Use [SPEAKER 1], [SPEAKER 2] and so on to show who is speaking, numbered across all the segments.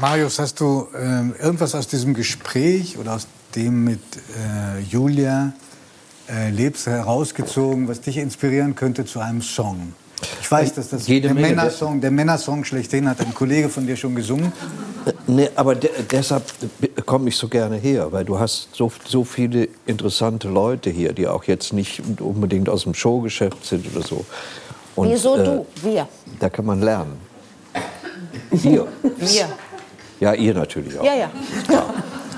[SPEAKER 1] Marius, hast du äh, irgendwas aus diesem Gespräch oder aus dem mit äh, Julia äh, Lebs herausgezogen, was dich inspirieren könnte zu einem Song? Ich weiß, dass das
[SPEAKER 2] Jede
[SPEAKER 1] der
[SPEAKER 2] Menge.
[SPEAKER 1] Männersong, der Männersong schlechthin hat ein Kollege von dir schon gesungen.
[SPEAKER 2] Nee, aber de deshalb komme ich so gerne her, weil du hast so, so viele interessante Leute hier, die auch jetzt nicht unbedingt aus dem Showgeschäft sind oder so. Und,
[SPEAKER 3] Wieso
[SPEAKER 2] äh,
[SPEAKER 3] du? Wir.
[SPEAKER 2] Da kann man lernen. Ihr.
[SPEAKER 3] Wir.
[SPEAKER 2] Ja, ihr natürlich auch.
[SPEAKER 3] Ja, ja.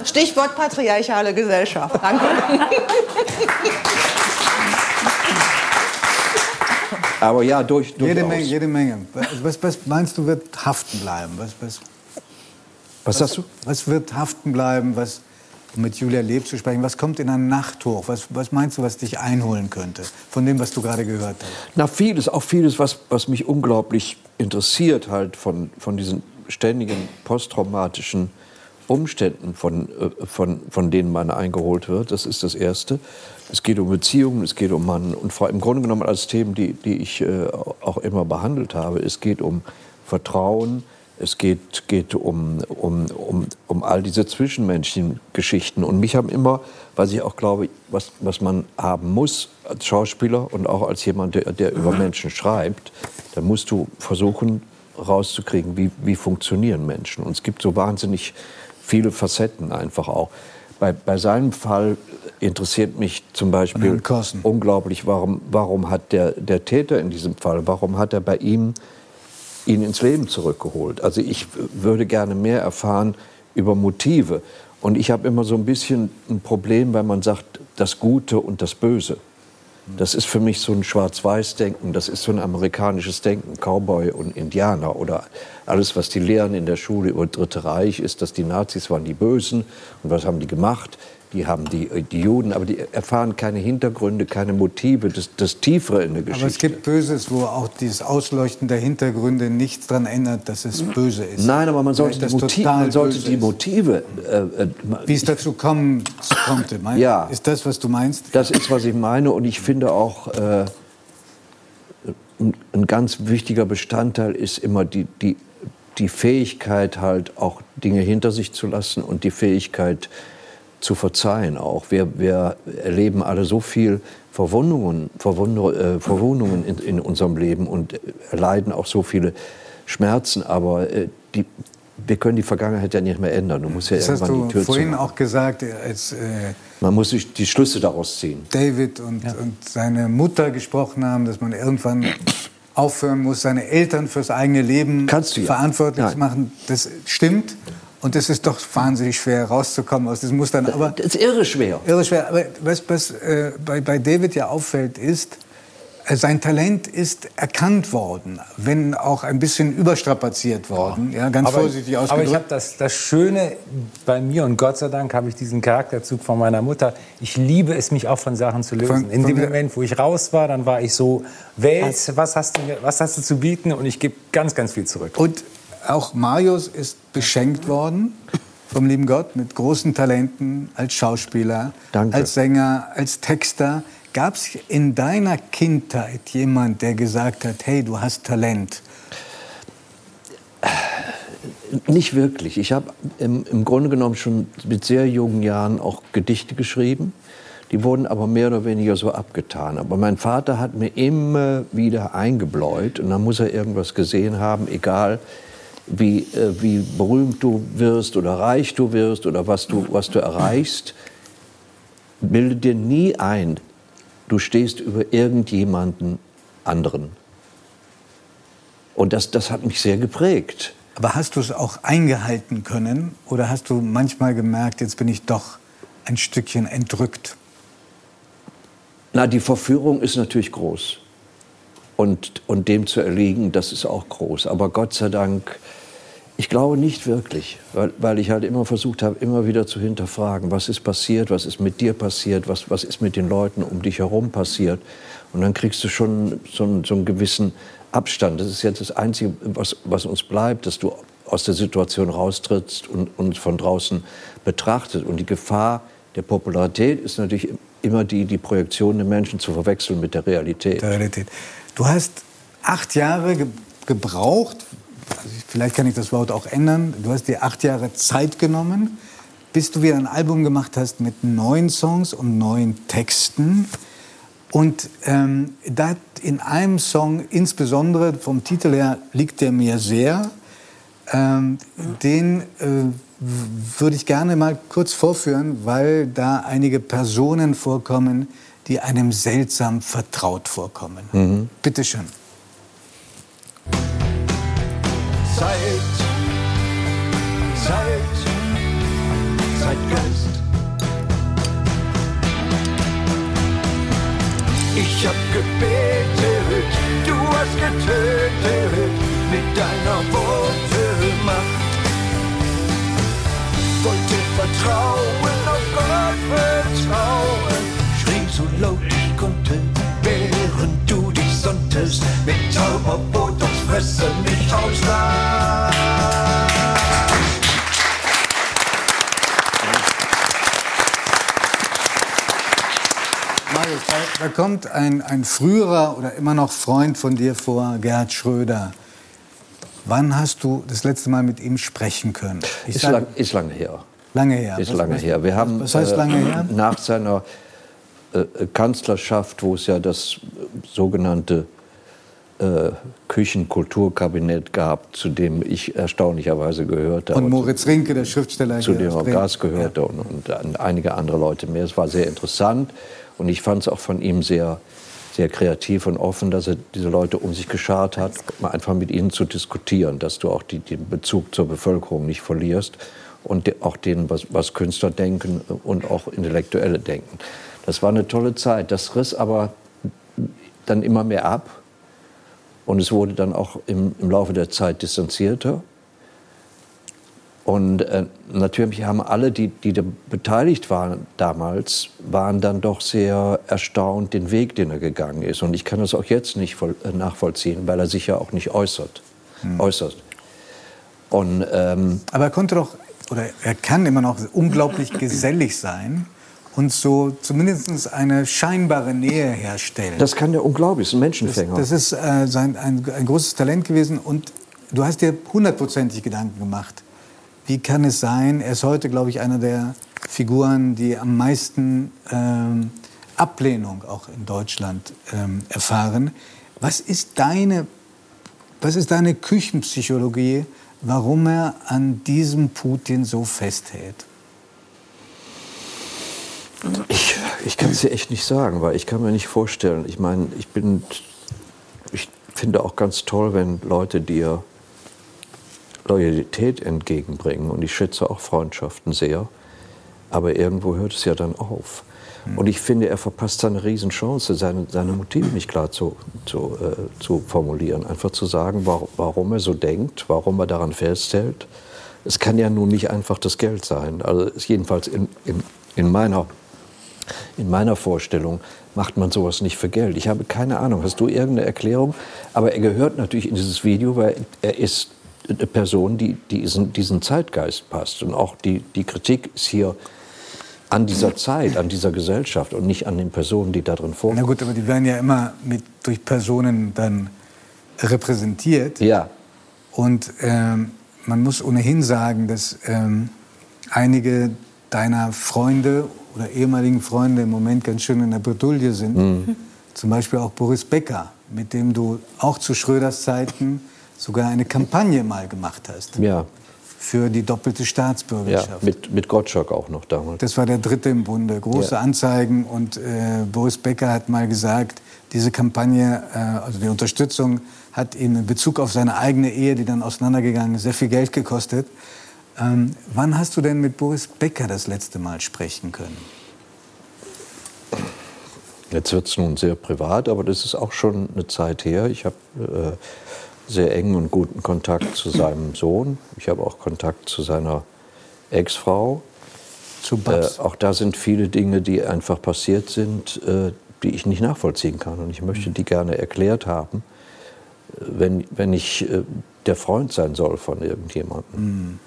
[SPEAKER 3] Stichwort patriarchale Gesellschaft. Danke.
[SPEAKER 2] Aber ja, durch, durchaus.
[SPEAKER 1] Jede Menge, jede Menge. Was, was meinst du, wird haften bleiben? Was, was,
[SPEAKER 2] Was sagst du?
[SPEAKER 1] was wird haften bleiben, was, um mit Julia Leb zu sprechen, was kommt in ein Nachthoch? Was, was meinst du, was dich einholen könnte von dem, was du gerade gehört hast?
[SPEAKER 2] Na, vieles, auch vieles, was, was mich unglaublich interessiert, halt von, von diesen ständigen posttraumatischen Umständen, von, äh, von, von denen man eingeholt wird. Das ist das Erste. Es geht um Beziehungen, es geht um Mann und Frau. Im Grunde genommen als Themen, die, die ich äh, auch immer behandelt habe. Es geht um Vertrauen, es geht, geht um, um, um, um all diese zwischenmenschlichen Geschichten. Und mich haben immer, was ich auch glaube, was, was man haben muss als Schauspieler und auch als jemand, der, der über Menschen schreibt, da musst du versuchen rauszukriegen, wie, wie funktionieren Menschen. Und es gibt so wahnsinnig viele Facetten einfach auch. Bei, bei seinem Fall interessiert mich zum Beispiel unglaublich, warum, warum hat der, der Täter in diesem Fall, warum hat er bei ihm ihn ins Leben zurückgeholt. Also ich würde gerne mehr erfahren über Motive. Und ich habe immer so ein bisschen ein Problem, weil man sagt, das Gute und das Böse. Das ist für mich so ein Schwarz-Weiß-Denken, das ist so ein amerikanisches Denken, Cowboy und Indianer oder alles, was die lehren in der Schule über Dritte Reich, ist, dass die Nazis waren die Bösen und was haben die gemacht? Die haben die, die Juden, aber die erfahren keine Hintergründe, keine Motive, das, das Tiefere in der Geschichte.
[SPEAKER 1] Aber es gibt Böses, wo auch dieses Ausleuchten der Hintergründe nichts daran ändert, dass es böse ist.
[SPEAKER 2] Nein, aber man sollte, die,
[SPEAKER 1] total
[SPEAKER 2] man sollte die. Motive. Äh, äh,
[SPEAKER 1] Wie es dazu kommen konnte. Mein,
[SPEAKER 2] Ja.
[SPEAKER 1] Ist das, was du meinst?
[SPEAKER 2] Das ist, was ich meine. Und ich finde auch, äh, ein, ein ganz wichtiger Bestandteil ist immer die, die, die Fähigkeit, halt auch Dinge hinter sich zu lassen und die Fähigkeit zu verzeihen auch. Wir, wir erleben alle so viel Verwundungen, Verwunder, äh, Verwundungen in, in unserem Leben und erleiden auch so viele Schmerzen. Aber äh, die, wir können die Vergangenheit ja nicht mehr ändern. Du musst ja
[SPEAKER 1] Das hast
[SPEAKER 2] irgendwann
[SPEAKER 1] du
[SPEAKER 2] die Tür
[SPEAKER 1] vorhin
[SPEAKER 2] zumachen.
[SPEAKER 1] auch gesagt, als äh,
[SPEAKER 2] Man muss sich die Schlüsse daraus ziehen.
[SPEAKER 1] David und, und seine Mutter gesprochen haben, dass man irgendwann aufhören muss, seine Eltern fürs eigene Leben
[SPEAKER 2] Kannst du ja.
[SPEAKER 1] verantwortlich
[SPEAKER 2] Nein.
[SPEAKER 1] zu machen. Das stimmt. Und es ist doch wahnsinnig schwer, rauszukommen aus diesen Mustern. Aber
[SPEAKER 2] Das ist irre schwer.
[SPEAKER 1] irre schwer. Aber was, was äh, bei, bei David ja auffällt, ist, äh, sein Talent ist erkannt worden, wenn auch ein bisschen überstrapaziert worden. Ja, ganz vorsichtig
[SPEAKER 4] aber
[SPEAKER 1] ausgedrückt.
[SPEAKER 4] ich habe das, das Schöne bei mir und Gott sei Dank habe ich diesen Charakterzug von meiner Mutter. Ich liebe es, mich auch von Sachen zu lösen.
[SPEAKER 1] Von-
[SPEAKER 4] In dem Moment, wo ich raus war, dann war ich so, Welt, was hast du, mir- was hast du zu bieten? Und ich gebe ganz, ganz viel zurück.
[SPEAKER 1] Und auch Marius ist beschenkt worden vom lieben Gott mit großen Talenten als Schauspieler,
[SPEAKER 2] Danke.
[SPEAKER 1] als Sänger, als Texter. Gab es in deiner Kindheit jemand, der gesagt hat, hey, du hast Talent?
[SPEAKER 2] Nicht wirklich. Ich habe im, im Grunde genommen schon mit sehr jungen Jahren auch Gedichte geschrieben. Die wurden aber mehr oder weniger so abgetan. Aber mein Vater hat mir immer wieder eingebläut und dann muss er irgendwas gesehen haben, egal wie, äh, wie berühmt du wirst oder reich du wirst oder was du, was du erreichst. Bilde dir nie ein, du stehst über irgendjemanden anderen. Und das, das hat mich sehr geprägt.
[SPEAKER 1] Aber hast du es auch eingehalten können? Oder hast du manchmal gemerkt, jetzt bin ich doch ein Stückchen entrückt?
[SPEAKER 2] Na, die Verführung ist natürlich groß. Und, und dem zu erliegen, das ist auch groß. Aber Gott sei Dank, ich glaube nicht wirklich, weil, weil ich halt immer versucht habe, immer wieder zu hinterfragen, was ist passiert, was ist mit dir passiert, was, was ist mit den Leuten um dich herum passiert. Und dann kriegst du schon so einen, so einen gewissen Abstand. Das ist jetzt das Einzige, was, was uns bleibt, dass du aus der Situation raustrittst und uns von draußen betrachtet. Und die Gefahr der Popularität ist natürlich immer die, die Projektion der Menschen zu verwechseln mit der Realität.
[SPEAKER 1] Der Realität. Du hast acht Jahre ge gebraucht, vielleicht kann ich das Wort auch ändern, du hast dir acht Jahre Zeit genommen, bis du wieder ein Album gemacht hast mit neuen Songs und neuen Texten. Und ähm, da in einem Song, insbesondere vom Titel her, liegt der mir sehr. Ähm, den äh, würde ich gerne mal kurz vorführen, weil da einige Personen vorkommen, die einem seltsam vertraut vorkommen. Mhm. Bitte schön. Zeit, Zeit, Zeitgeist. Ich hab gebetet, du hast getötet mit deiner Wortemacht. Wollte vertrauen, auf Gott vertrauen, da, kommt ein, ein früherer oder immer noch Freund von dir vor, Gerhard Schröder. Wann hast du das letzte Mal mit ihm sprechen können?
[SPEAKER 2] Ist, sag, lang, ist lange her.
[SPEAKER 1] Lange her.
[SPEAKER 2] Ist was, lange was, her. Wir haben was heißt lange äh, her? nach seiner äh, Kanzlerschaft, wo es ja das sogenannte äh, Küchenkulturkabinett gab, zu dem ich erstaunlicherweise gehörte.
[SPEAKER 1] Und Moritz Rinke, der Schriftsteller.
[SPEAKER 2] Zu dem auch Gas gehörte ja. und, und, einige andere Leute mehr. Es war sehr interessant und ich fand es auch von ihm sehr, sehr kreativ und offen, dass er diese Leute um sich geschart hat, einfach mit ihnen zu diskutieren, dass du auch die, den Bezug zur Bevölkerung nicht verlierst und auch denen, was, was Künstler denken und auch Intellektuelle denken. Das war eine tolle Zeit. Das riss aber dann immer mehr ab und es wurde dann auch im, im Laufe der Zeit distanzierter. Und äh, natürlich haben alle, die, die da beteiligt waren damals, waren dann doch sehr erstaunt, den Weg, den er gegangen ist. Und ich kann das auch jetzt nicht voll, äh, nachvollziehen, weil er sich ja auch nicht äußert. Hm. äußert.
[SPEAKER 1] Und, ähm, Aber er konnte doch, oder er kann immer noch unglaublich gesellig sein und so zumindest eine scheinbare Nähe herstellen.
[SPEAKER 2] Das kann der unglaublich, ist ein Menschenfänger.
[SPEAKER 1] Das, das ist äh, sein, ein, ein großes Talent gewesen und du hast dir hundertprozentig Gedanken gemacht. Wie kann es sein, er ist heute, glaube ich, einer der Figuren, die am meisten ähm, Ablehnung auch in Deutschland ähm, erfahren. Was ist deine, was ist deine Küchenpsychologie, warum er an diesem Putin so festhält?
[SPEAKER 2] Ich, ich kann es dir echt nicht sagen, weil ich kann mir nicht vorstellen. Ich meine, ich bin, ich finde auch ganz toll, wenn Leute dir Loyalität entgegenbringen und ich schätze auch Freundschaften sehr. Aber irgendwo hört es ja dann auf. Mhm. Und ich finde, er verpasst seine Riesenchance, seine, seine Motive nicht klar zu, zu, äh, zu formulieren. Einfach zu sagen, warum, warum er so denkt, warum er daran festhält. Es kann ja nun nicht einfach das Geld sein. Also jedenfalls in, in, in meiner in meiner Vorstellung macht man sowas nicht für Geld. Ich habe keine Ahnung. Hast du irgendeine Erklärung? Aber er gehört natürlich in dieses Video, weil er ist eine Person, die, die diesen, diesen Zeitgeist passt. Und auch die, die Kritik ist hier an dieser Zeit, an dieser Gesellschaft und nicht an den Personen, die da drin vorkommen.
[SPEAKER 1] Na gut, aber die werden ja immer mit, durch Personen dann repräsentiert.
[SPEAKER 2] Ja.
[SPEAKER 1] Und ähm, man muss ohnehin sagen, dass ähm, einige deiner Freunde oder ehemaligen Freunde im Moment ganz schön in der Bredouille sind. Mhm. Zum Beispiel auch Boris Becker, mit dem du auch zu Schröders Zeiten sogar eine Kampagne mal gemacht hast.
[SPEAKER 2] Ja.
[SPEAKER 1] Für die doppelte Staatsbürgerschaft. Ja,
[SPEAKER 2] mit, mit Gottschalk auch noch damals.
[SPEAKER 1] Das war der dritte im Bunde. Große ja. Anzeigen. Und äh, Boris Becker hat mal gesagt, diese Kampagne, äh, also die Unterstützung, hat ihm in Bezug auf seine eigene Ehe, die dann auseinandergegangen ist, sehr viel Geld gekostet. Ähm, wann hast du denn mit Boris Becker das letzte Mal sprechen können?
[SPEAKER 2] Jetzt wird es nun sehr privat, aber das ist auch schon eine Zeit her. Ich habe äh, sehr engen und guten Kontakt zu seinem Sohn. Ich habe auch Kontakt zu seiner Ex-Frau. Zu Babs. Äh, auch da sind viele Dinge, die einfach passiert sind, äh, die ich nicht nachvollziehen kann. Und ich möchte die gerne erklärt haben, wenn, wenn ich äh, der Freund sein soll von irgendjemandem. Mhm.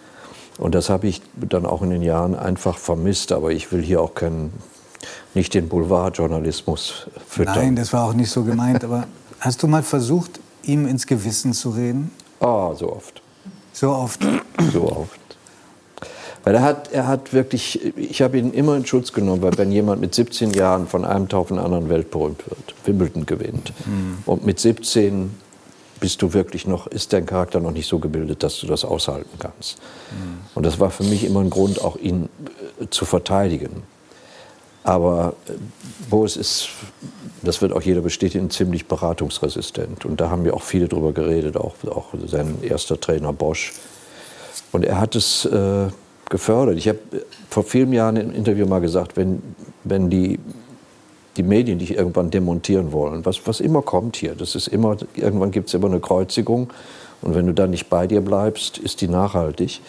[SPEAKER 2] Und das habe ich dann auch in den Jahren einfach vermisst. Aber ich will hier auch keinen, nicht den Boulevardjournalismus füttern.
[SPEAKER 1] Nein, das war auch nicht so gemeint. aber hast du mal versucht, ihm ins Gewissen zu reden?
[SPEAKER 2] Oh, so oft.
[SPEAKER 1] So oft.
[SPEAKER 2] So oft. Weil er hat, er hat wirklich, ich habe ihn immer in Schutz genommen, weil wenn jemand mit 17 Jahren von einem Tag auf den anderen weltberühmt wird, Wimbledon gewinnt,
[SPEAKER 1] Mhm.
[SPEAKER 2] und mit 17 bist du wirklich noch, ist dein Charakter noch nicht so gebildet, dass du das aushalten kannst.
[SPEAKER 1] Mhm.
[SPEAKER 2] Und das war für mich immer ein Grund, auch ihn äh, zu verteidigen. Aber äh, Boris ist, das wird auch jeder bestätigen, ziemlich beratungsresistent. Und da haben wir auch viele drüber geredet, auch, auch sein erster Trainer Bosch. Und er hat es äh, gefördert. Ich habe vor vielen Jahren im Interview mal gesagt, wenn, wenn die, die Medien dich irgendwann demontieren wollen, was, was immer kommt hier, das ist immer, irgendwann gibt es immer eine Kreuzigung. Und wenn du dann nicht bei dir bleibst, ist die nachhaltig.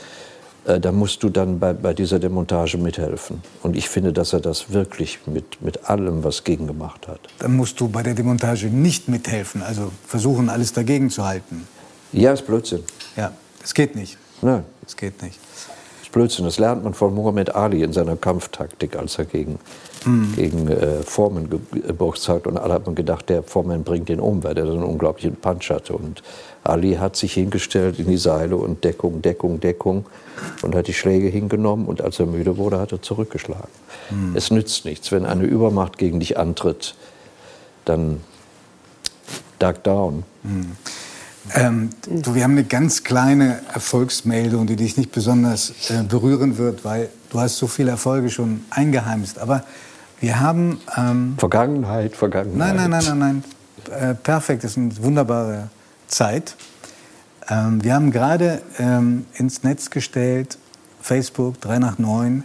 [SPEAKER 2] Äh, dann musst du dann bei, bei dieser Demontage mithelfen. Und ich finde, dass er das wirklich mit, mit allem, was gegen gemacht hat.
[SPEAKER 1] Dann musst du bei der Demontage nicht mithelfen, also versuchen, alles dagegen zu halten.
[SPEAKER 2] Ja, ist Blödsinn.
[SPEAKER 1] Ja, das geht nicht.
[SPEAKER 2] Nein,
[SPEAKER 1] Das geht nicht.
[SPEAKER 2] ist Blödsinn. Das lernt man von Muhammad Ali in seiner Kampftaktik, als er gegen, gegen äh, Foreman ge- geboxt hat. Und alle haben gedacht, der Foreman bringt ihn um, weil der so einen unglaublichen Punch hatte. Und Ali hat sich hingestellt in die Seile und Deckung, Deckung, Deckung und hat die Schläge hingenommen. Und als er müde wurde, hat er zurückgeschlagen. Es nützt nichts. Wenn eine Übermacht gegen dich antritt, dann duck down.
[SPEAKER 1] Ähm, du, wir haben eine ganz kleine Erfolgsmeldung, die dich nicht besonders äh, berühren wird, weil du hast so viele Erfolge schon eingeheimst. Aber wir haben... Ähm,
[SPEAKER 2] Vergangenheit, Vergangenheit.
[SPEAKER 1] nein, nein, nein, nein, nein. Äh, perfekt, das ist eine wunderbare Zeit. Ähm, wir haben gerade ähm, ins Netz gestellt, Facebook 3 nach 9,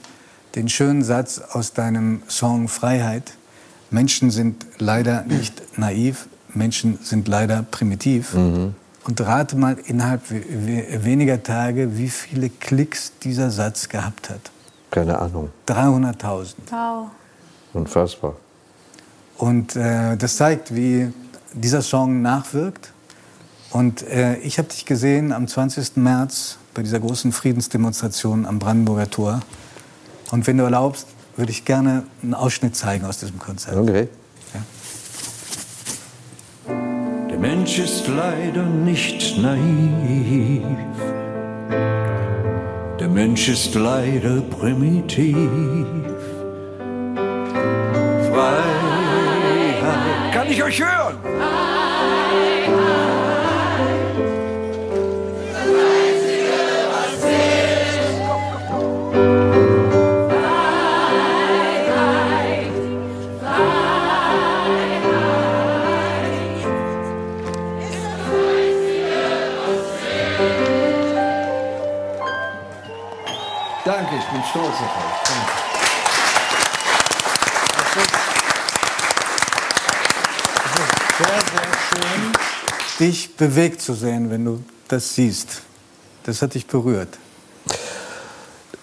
[SPEAKER 1] den schönen Satz aus deinem Song Freiheit. Menschen sind leider nicht naiv, Menschen sind leider primitiv. Und rate mal innerhalb we- we- weniger Tage, wie viele Klicks dieser Satz gehabt hat.
[SPEAKER 2] Keine Ahnung.
[SPEAKER 1] 300.000.
[SPEAKER 3] Wow.
[SPEAKER 2] Unfassbar.
[SPEAKER 1] Und äh, das zeigt, wie dieser Song nachwirkt. Und äh, ich habe dich gesehen am 20. März bei dieser großen Friedensdemonstration am Brandenburger Tor. Und wenn du erlaubst, würde ich gerne einen Ausschnitt zeigen aus diesem Konzert.
[SPEAKER 2] Okay.
[SPEAKER 5] Der Mensch ist leider nicht naiv. Der Mensch ist leider primitiv. Euch hören?
[SPEAKER 2] Danke, ich bin stolz auf euch. Danke.
[SPEAKER 1] Sehr, sehr schön, dich bewegt zu sehen, wenn du das siehst. Das hat dich berührt.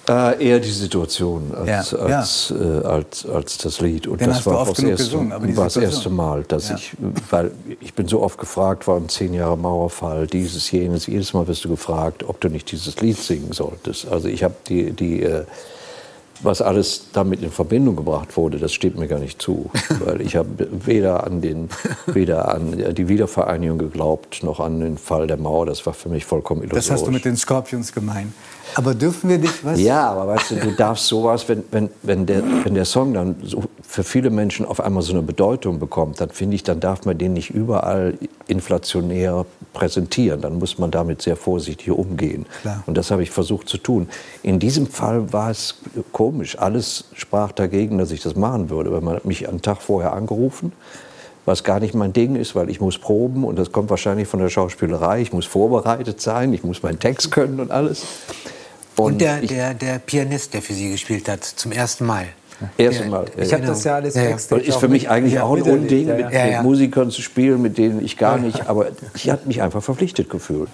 [SPEAKER 2] Äh, eher die Situation als,
[SPEAKER 1] Ja,
[SPEAKER 2] als, Äh, als, als das Lied. Und
[SPEAKER 1] Den
[SPEAKER 2] das war das erste,
[SPEAKER 1] gesungen,
[SPEAKER 2] war das erste Mal, dass
[SPEAKER 1] Ja.
[SPEAKER 2] ich, weil ich bin so oft gefragt worden, zehn Jahre Mauerfall, dieses, jenes, jedes Mal wirst du gefragt, ob du nicht dieses Lied singen solltest. Also ich habe die, die äh, was alles damit in Verbindung gebracht wurde, das steht mir gar nicht zu. Weil ich habe weder an, den, weder an die Wiedervereinigung geglaubt, noch an den Fall der Mauer. Das war für mich vollkommen illusorisch.
[SPEAKER 1] Das hast du mit den Scorpions gemein. Aber dürfen wir dich was?
[SPEAKER 2] Ja, aber weißt du, du darfst sowas, wenn, wenn, wenn, der, wenn der Song dann so für viele Menschen auf einmal so eine Bedeutung bekommt, dann finde ich, dann darf man den nicht überall inflationär präsentieren. Dann muss man damit sehr vorsichtig umgehen.
[SPEAKER 1] Klar.
[SPEAKER 2] Und das habe ich versucht zu tun. In diesem Fall war es komisch. Alles sprach dagegen, dass ich das machen würde. Weil man hat mich einen Tag vorher angerufen, was gar nicht mein Ding ist, weil ich muss proben und das kommt wahrscheinlich von der Schauspielerei. Ich muss vorbereitet sein, ich muss meinen Text können und alles.
[SPEAKER 6] Und, der,
[SPEAKER 2] ich-
[SPEAKER 6] der, der Pianist, der für Sie gespielt hat, zum ersten Mal.
[SPEAKER 2] Erste
[SPEAKER 6] Der-
[SPEAKER 2] Mal.
[SPEAKER 4] Ich habe das ja alles
[SPEAKER 6] Ja, ja.
[SPEAKER 2] Und ist für mich
[SPEAKER 4] mit-
[SPEAKER 2] eigentlich
[SPEAKER 4] ja,
[SPEAKER 2] auch ein Unding,
[SPEAKER 4] ja,
[SPEAKER 2] mit,
[SPEAKER 4] ja.
[SPEAKER 6] Ja,
[SPEAKER 2] mit
[SPEAKER 6] ja.
[SPEAKER 2] Musikern zu spielen, mit denen ich gar nicht, aber ich habe mich einfach verpflichtet gefühlt.